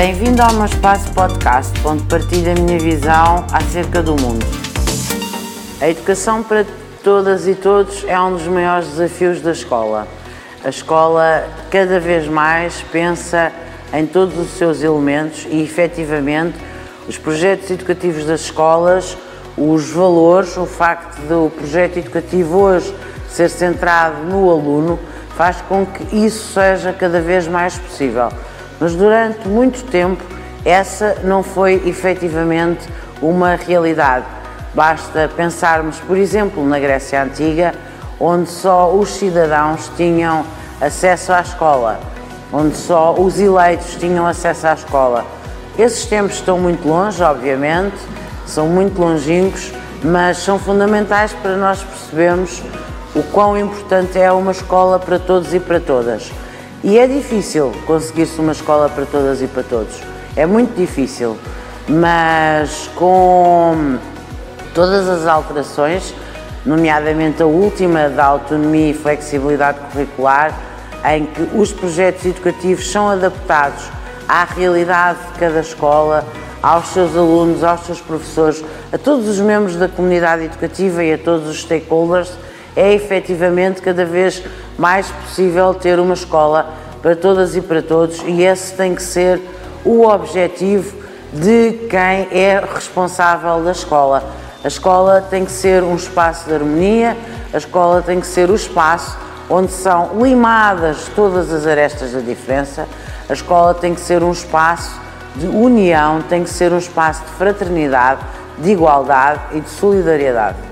Bem-vindo ao meu espaço podcast, onde partilho a minha visão acerca do mundo. A educação para todas e todos é um dos maiores desafios da escola. A escola cada vez mais pensa em todos os seus elementos e, efetivamente, os projetos educativos das escolas, os valores, o facto do projeto educativo hoje ser centrado no aluno, faz com que isso seja cada vez mais possível. Mas durante muito tempo essa não foi efetivamente uma realidade. Basta pensarmos, por exemplo, na Grécia Antiga, onde só os cidadãos tinham acesso à escola, onde só os eleitos tinham acesso à escola. Esses tempos estão muito longe, obviamente, são muito longínquos, mas são fundamentais para nós percebermos o quão importante é uma escola para todos e para todas. E é difícil conseguir-se uma escola para todas e para todos. É muito difícil, mas com todas as alterações, nomeadamente a última da autonomia e flexibilidade curricular, em que os projetos educativos são adaptados à realidade de cada escola, aos seus alunos, aos seus professores, a todos os membros da comunidade educativa e a todos os stakeholders, é efetivamente cada vez mais possível ter uma escola para todas e para todos e esse tem que ser o objetivo de quem é responsável da escola. A escola tem que ser um espaço de harmonia, a escola tem que ser o espaço onde são limadas todas as arestas da diferença, a escola tem que ser um espaço de união, tem que ser um espaço de fraternidade, de igualdade e de solidariedade.